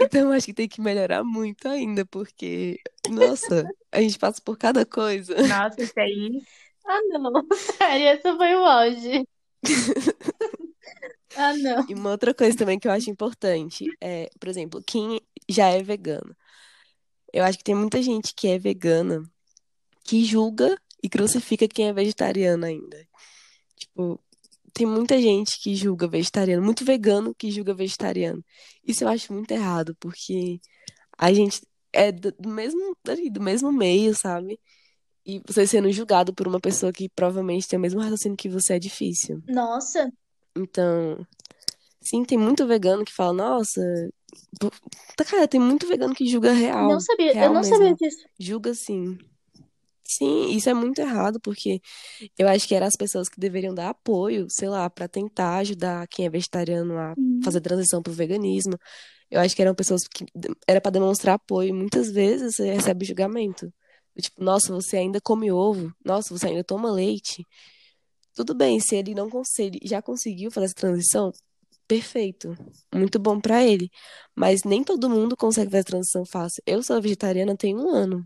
Então, acho que tem que melhorar muito ainda, porque, nossa, a gente passa por cada coisa. Nossa, isso aí. Ah, não. Sério, essa foi o auge. Ah, não. E uma outra coisa também que eu acho importante é, por exemplo, quem já é vegano. Eu acho que tem muita gente que é vegana que julga e crucifica quem é vegetariano ainda. Tipo, tem muita gente que julga vegetariano, muito vegano que julga vegetariano. Isso eu acho muito errado, porque a gente é do mesmo, do mesmo meio, sabe? E você sendo julgado por uma pessoa que provavelmente tem o mesmo raciocínio que você é difícil. Nossa, Então, sim, tem muito vegano que fala, nossa, cara, tem muito vegano que julga real, não sabia, eu real não sabia mesmo. disso. Julga sim. Sim, isso é muito errado, porque eu acho que eram as pessoas que deveriam dar apoio, sei lá, pra tentar ajudar quem é vegetariano a fazer transição pro veganismo. Eu acho que eram pessoas que era pra demonstrar apoio. e Muitas vezes você recebe julgamento. Tipo, nossa, você ainda come ovo? Nossa, você ainda toma leite? Tudo bem, se ele não consegue, já conseguiu fazer essa transição, perfeito. Muito bom pra ele. Mas nem todo mundo consegue fazer a transição fácil. Eu sou vegetariana tem um ano.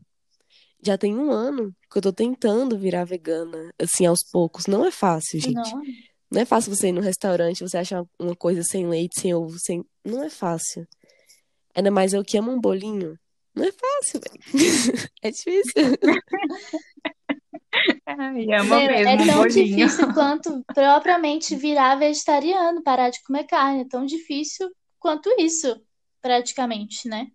Já tem um ano que eu tô tentando virar vegana, assim, aos poucos. Não é fácil, gente. não. Não é fácil você ir no restaurante, você achar uma coisa sem leite, sem ovo, sem. Não é fácil. Ainda mais eu que amo um bolinho. Não é fácil, velho. [laughs] É difícil. [laughs] Ai, amo é mesmo um tão bolinho. difícil [laughs] quanto propriamente virar vegetariano, parar de comer carne. É tão difícil quanto isso, praticamente, né?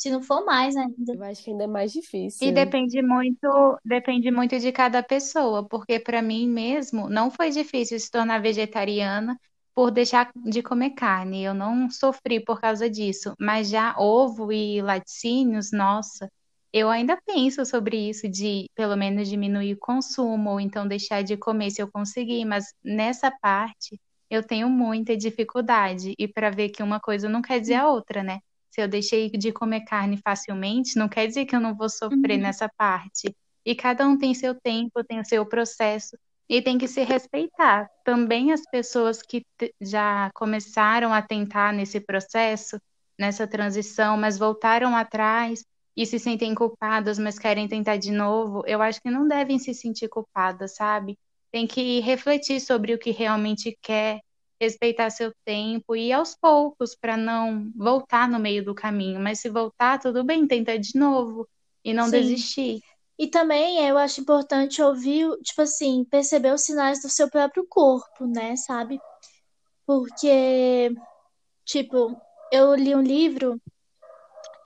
Se não for mais ainda. Eu acho que ainda é mais E difícil. depende muito, depende muito de cada pessoa, porque para mim mesmo não foi difícil se tornar vegetariana por deixar de comer carne. Eu não sofri por causa disso, mas já ovo e laticínios, nossa, eu ainda penso sobre isso de pelo menos diminuir o consumo ou então deixar de comer se eu conseguir, mas nessa parte eu tenho muita dificuldade e para ver que uma coisa não quer dizer a outra, né? Se eu deixei de comer carne facilmente, não quer dizer que eu não vou sofrer Uhum. nessa parte. E cada um tem seu tempo, tem o seu processo, e tem que se respeitar. Também as pessoas que já começaram a tentar nesse processo, nessa transição, mas voltaram atrás e se sentem culpadas, mas querem tentar de novo, eu acho que não devem se sentir culpadas, sabe? Tem que refletir sobre o que realmente quer respeitar seu tempo e ir aos poucos para não voltar no meio do caminho. Mas se voltar, tudo bem, tenta de novo e não Sim. desistir. E também eu acho importante ouvir, tipo assim, perceber os sinais do seu próprio corpo, né, sabe? Porque, tipo, eu li um livro,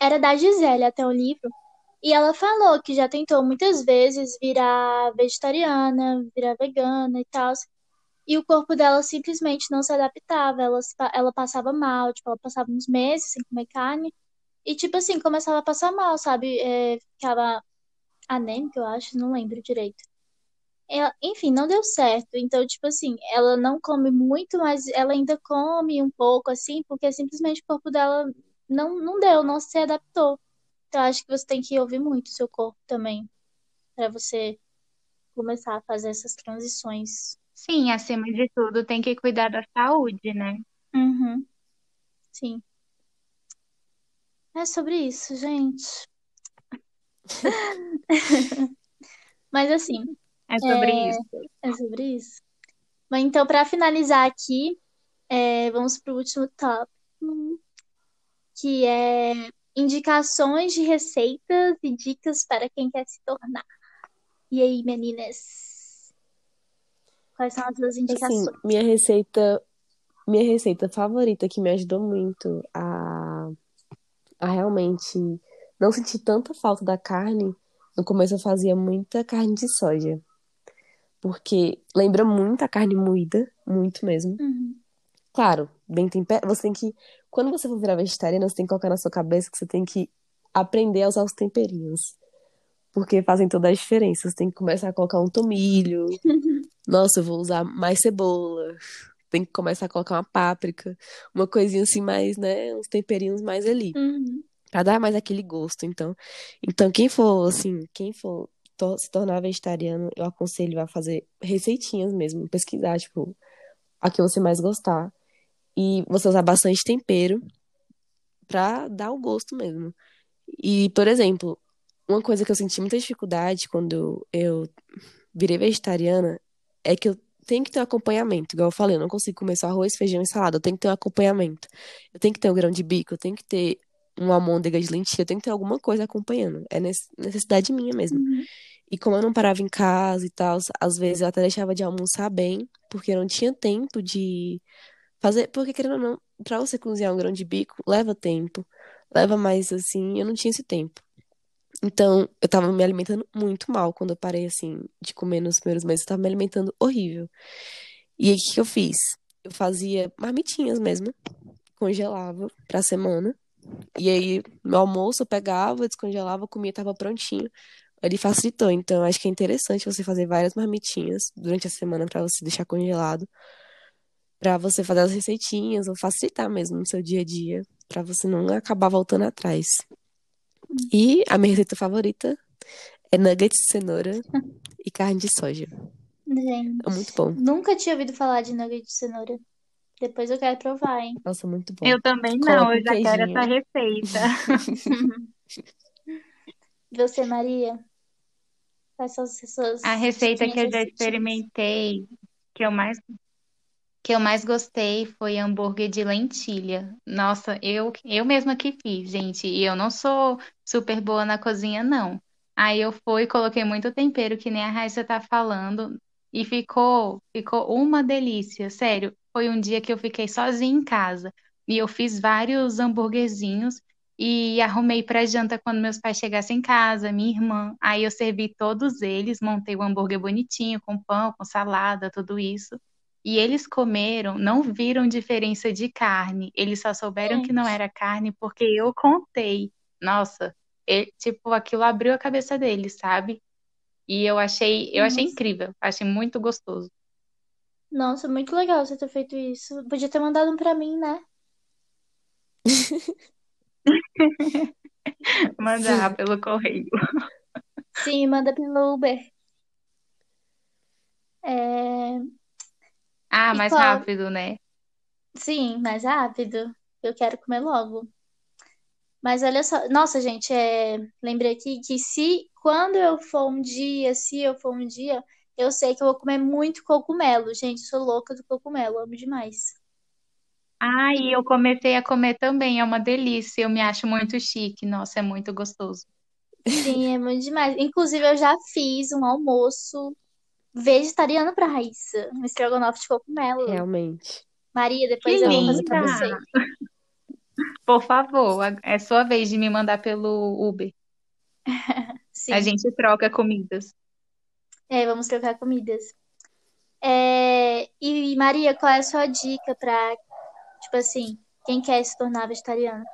era da Gisele até o livro, e ela falou que já tentou muitas vezes virar vegetariana, virar vegana e tal, e o corpo dela simplesmente não se adaptava, ela, ela passava mal, tipo, ela passava uns meses sem comer carne, e tipo assim, começava a passar mal, sabe? É, ficava anêmica, eu acho, não lembro direito. Ela- enfim, não deu certo. Então, tipo assim, ela não come muito, mas ela ainda come um pouco, assim, porque simplesmente o corpo dela não, não deu, não se adaptou. Então, acho que você tem que ouvir muito o seu corpo também, pra você começar a fazer essas transições. Sim, acima de tudo, tem que cuidar da saúde, né? Uhum, sim. É sobre isso, gente. [laughs] Mas assim, É sobre é, isso. é sobre isso. Mas então, pra finalizar aqui, é, vamos pro último tópico, que é indicações de receitas e dicas para quem quer se tornar. E aí, meninas? Quais são as suas Assim, indicações? minha receita, minha receita favorita que me ajudou muito a, a realmente não sentir tanta falta da carne. No começo eu fazia muita carne de soja, porque lembra muito a carne moída, muito mesmo. Uhum. Claro, bem temperado. Você tem que, quando você for virar vegetariana, você tem que colocar na sua cabeça que você tem que aprender a usar os temperinhos, porque fazem toda a diferença. Você tem que começar a colocar um tomilho. [laughs] Nossa, eu vou usar mais cebola. Tem que começar a colocar uma páprica, uma coisinha assim mais, né, uns temperinhos mais ali, Uhum. Pra dar mais aquele gosto. Então, então quem for assim, quem for to- se tornar vegetariano, eu aconselho a fazer receitinhas mesmo, pesquisar, tipo, a que você mais gostar. E você usar bastante tempero pra dar o gosto mesmo. E, por exemplo, uma coisa que eu senti muita dificuldade quando eu virei vegetariana é que eu tenho que ter um acompanhamento. Igual eu falei, eu não consigo comer só arroz, feijão e salada. Eu tenho que ter um acompanhamento. Eu tenho que ter um grão de bico, eu tenho que ter uma almôndega de lentilha, eu tenho que ter alguma coisa acompanhando. É necessidade minha mesmo. Uhum. E como eu não parava em casa e tal, às vezes eu até deixava de almoçar bem, porque eu não tinha tempo de fazer. Porque, querendo ou não, pra você cozinhar um grão de bico, leva tempo. Leva mais assim, eu não tinha esse tempo. Então, eu tava me alimentando muito mal quando eu parei, assim, de comer nos primeiros meses. Eu tava me alimentando horrível. E aí, o que que eu fiz? Eu fazia marmitinhas mesmo, congelava pra semana. E aí, no almoço, eu pegava, descongelava, comia, tava prontinho. Ele facilitou. Então, acho que é interessante você fazer várias marmitinhas durante a semana pra você deixar congelado. Pra você fazer as receitinhas ou facilitar mesmo no seu dia a dia. Pra você não acabar voltando atrás. E a minha receita favorita é nuggets de cenoura e carne de soja. Gente, É muito bom. nunca tinha ouvido falar de nugget de cenoura. Depois eu quero provar, hein? Nossa, muito bom. Eu também Coloca não, eu já quero essa receita. [laughs] Você, Maria? Quais são as suas A receita que eu já experimentei, que eu mais que eu mais gostei foi hambúrguer de lentilha. Nossa, eu eu mesma que fiz, gente, e eu não sou super boa na cozinha não. Aí eu fui, coloquei muito tempero, que nem a Raíssa tá falando, e ficou ficou uma delícia, sério. Foi um dia que eu fiquei sozinha em casa e eu fiz vários hambúrguerzinhos e arrumei para janta quando meus pais chegassem em casa, minha irmã. Aí eu servi todos eles, montei o hambúrguer bonitinho, com pão, com salada, tudo isso. E eles comeram, não viram diferença de carne. Eles só souberam que não Gente, era carne porque eu contei. Nossa, tipo, aquilo abriu a cabeça deles, sabe? E eu achei, eu achei nossa, incrível, achei muito gostoso. nossa, muito legal você ter feito isso. Podia ter mandado um pra mim, né? [laughs] Mandar pelo correio. Sim, manda pelo Uber. É... Ah, E mais rápido, né? Sim, mais rápido. Eu quero comer logo. Mas olha só, nossa, gente, é... lembrei aqui que se quando eu for um dia, se eu for um dia, eu sei que eu vou comer muito cogumelo. Gente, eu sou louca do cogumelo, amo demais. Ah, e eu comecei a comer também, é uma delícia. Eu me acho muito chique. Nossa, é muito gostoso. Sim, é muito demais. Inclusive, eu já fiz um almoço vegetariano pra Raíssa, um estrogonofe de cogumelo. Realmente. Maria, Que depois eu vou fazer pra você. linda! [laughs] Por favor, é sua vez de me mandar pelo Uber. [laughs] A gente troca comidas. É, vamos trocar comidas. É, E Maria, qual é a sua dica pra, tipo assim, quem quer se tornar vegetariano?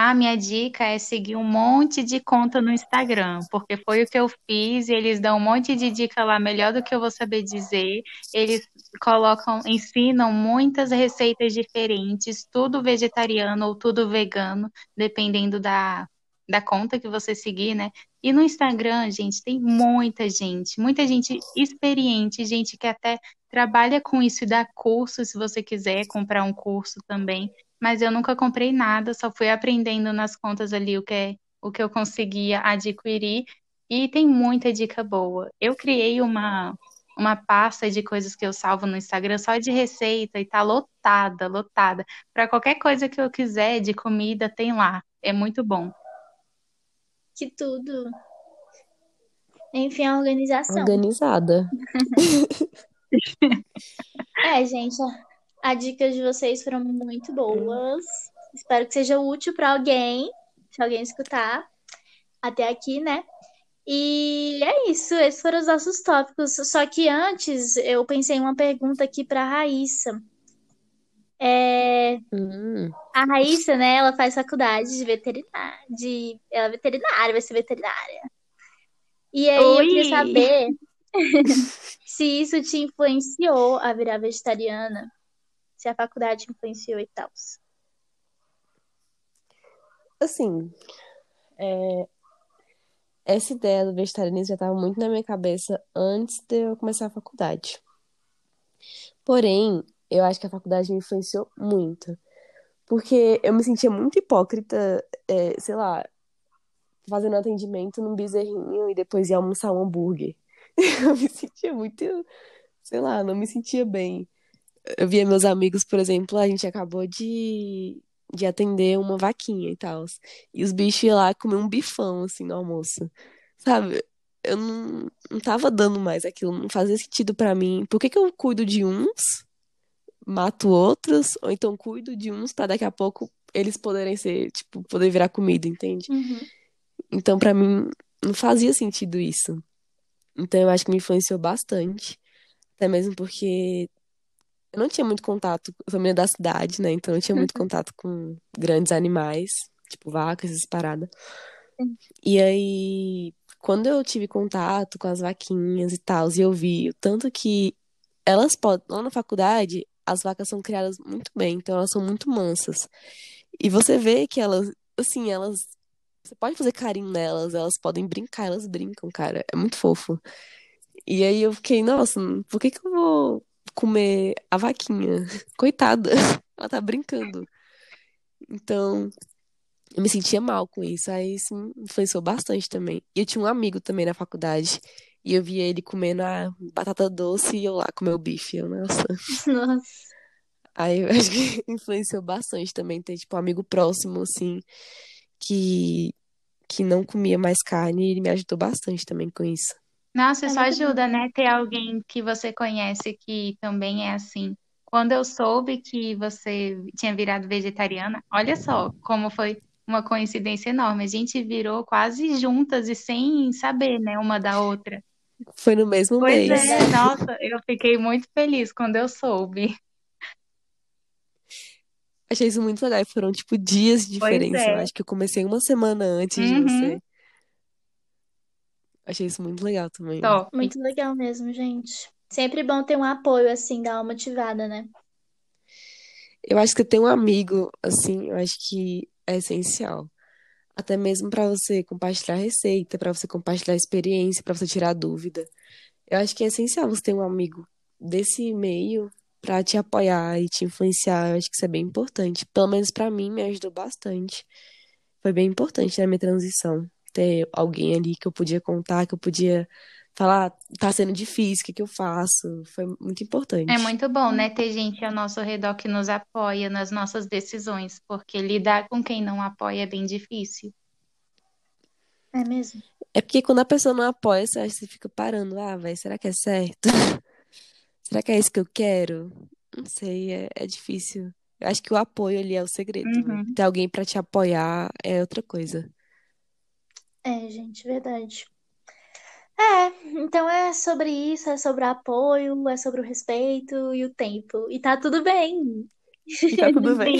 A minha dica é seguir um monte de conta no Instagram, porque foi o que eu fiz e eles dão um monte de dica lá, melhor do que eu vou saber dizer. Eles colocam, ensinam muitas receitas diferentes, tudo vegetariano ou tudo vegano, dependendo da, da conta que você seguir, né? E no Instagram, gente, tem muita gente, muita gente experiente, gente que até trabalha com isso e dá curso, se você quiser comprar um curso também mas eu nunca comprei nada, só fui aprendendo nas contas ali o que, é- o que eu conseguia adquirir e tem muita dica boa. Eu criei uma, uma pasta de coisas que eu salvo no Instagram só de receita e tá lotada, lotada. Para qualquer coisa que eu quiser de comida, tem lá. É muito bom. Que tudo. Enfim, a organização. Organizada. [laughs] É, gente, a, a dica de vocês foram muito boas. Espero que seja útil pra alguém, se alguém escutar até aqui, né? E é isso, esses foram os nossos tópicos. Só que antes eu pensei em uma pergunta aqui pra Raíssa. É, Hum, a Raíssa, né, ela faz faculdade de veterinária, de, ela é veterinária, vai ser veterinária. E aí eu queria Oi! saber [laughs] se isso te influenciou a virar vegetariana, se a faculdade influenciou e tal. assim, é, essa ideia do vegetarianismo já estava muito na minha cabeça antes de eu começar a faculdade. Porém, eu acho que a faculdade me influenciou muito. Porque eu me sentia muito hipócrita, é, sei lá, fazendo atendimento num bezerrinho e depois ia almoçar um hambúrguer. [laughs] Eu me sentia muito, sei lá, não me sentia bem. Eu via meus amigos, por exemplo, a gente acabou de, de atender uma vaquinha e tal. E os bichos iam lá comer um bifão, assim, no almoço. Sabe? Eu não, não tava dando mais aquilo, não fazia sentido para mim. Por que que eu cuido de uns, mato outros, ou então cuido de uns pra daqui a pouco eles poderem ser, tipo, poder virar comida, entende? Uhum. Então, para mim, não fazia sentido isso. Então, eu acho que me influenciou bastante. Até mesmo porque eu não tinha muito contato, eu sou menina da cidade, né? Então, eu não tinha muito contato com grandes animais, tipo vacas, essas paradas. E aí, quando eu tive contato com as vaquinhas e tal, e eu vi o tanto que elas podem, lá na faculdade, as vacas são criadas muito bem, então elas são muito mansas. E você vê que elas, assim, elas. Você pode fazer carinho nelas, elas podem brincar, elas brincam, cara. É muito fofo. E aí eu fiquei, nossa, por que que eu vou comer a vaquinha? [laughs] Coitada, [laughs] ela tá brincando. Então, eu me sentia mal com isso. Aí isso me influenciou bastante também. E eu tinha um amigo também na faculdade. E eu via ele comendo a batata doce e eu lá comer o bife. Eu, nossa. [laughs] Nossa. Aí eu acho que influenciou bastante também ter, tipo, um amigo próximo, assim, que, que não comia mais carne e ele me ajudou bastante também com isso. Nossa, É isso muito bom. ajuda, né? Ter alguém que você conhece que também é assim. Quando eu soube que você tinha virado vegetariana, olha só como foi uma coincidência enorme. A gente virou quase juntas e sem saber, né, uma da outra. Foi no mesmo Pois mês. é, nossa, eu fiquei muito feliz quando eu soube. Achei isso muito legal. E foram, tipo, dias de Pois diferença. Eu é. acho que eu comecei uma semana antes de Uhum. você. Achei isso muito legal também. Top. Muito legal mesmo, gente. Sempre bom ter um apoio, assim, dar uma motivada, né? Eu acho que ter um amigo, assim, eu acho que é essencial. Até mesmo pra você compartilhar receita, pra você compartilhar experiência, pra você tirar dúvida. Eu acho que é essencial você ter um amigo desse meio pra te apoiar e te influenciar. Eu acho que isso é bem importante. Pelo menos pra mim, me ajudou bastante. Foi bem importante na minha transição. Ter alguém ali que eu podia contar, que eu podia falar, tá sendo difícil, o que que eu faço? Foi muito importante. É muito bom, né, ter gente ao nosso redor que nos apoia nas nossas decisões, porque lidar com quem não apoia é bem difícil. É mesmo? É porque quando a pessoa não apoia, você você fica parando. Ah, velho, será que é certo? [laughs] Será que é isso que eu quero? Não sei, é, é difícil. Eu acho que o apoio ali é o segredo, né? Uhum. Ter alguém pra te apoiar é outra coisa. É, gente, verdade. É, então é sobre isso, é sobre o apoio, é sobre o respeito e o tempo. E tá tudo bem. E tá tudo [laughs] bem.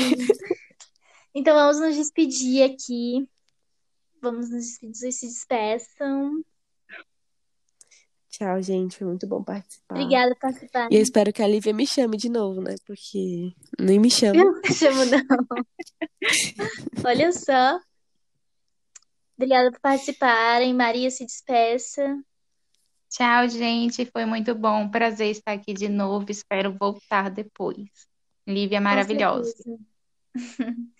Então vamos nos despedir aqui. Vamos nos despedir, se despeçam. Tchau, gente. Foi muito bom participar. Obrigada por participar. E eu espero que a Lívia me chame de novo, né? Porque nem me chama. [laughs] Eu não chamo, não. [laughs] Olha só. Obrigada por participarem. Maria, se despeça. Tchau, gente. Foi muito bom. Prazer estar aqui de novo. Espero voltar depois. Lívia maravilhosa. [laughs]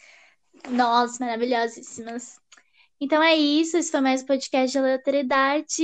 Nós, maravilhosíssimas. Então é isso. Esse foi mais um podcast de aleatoriedade.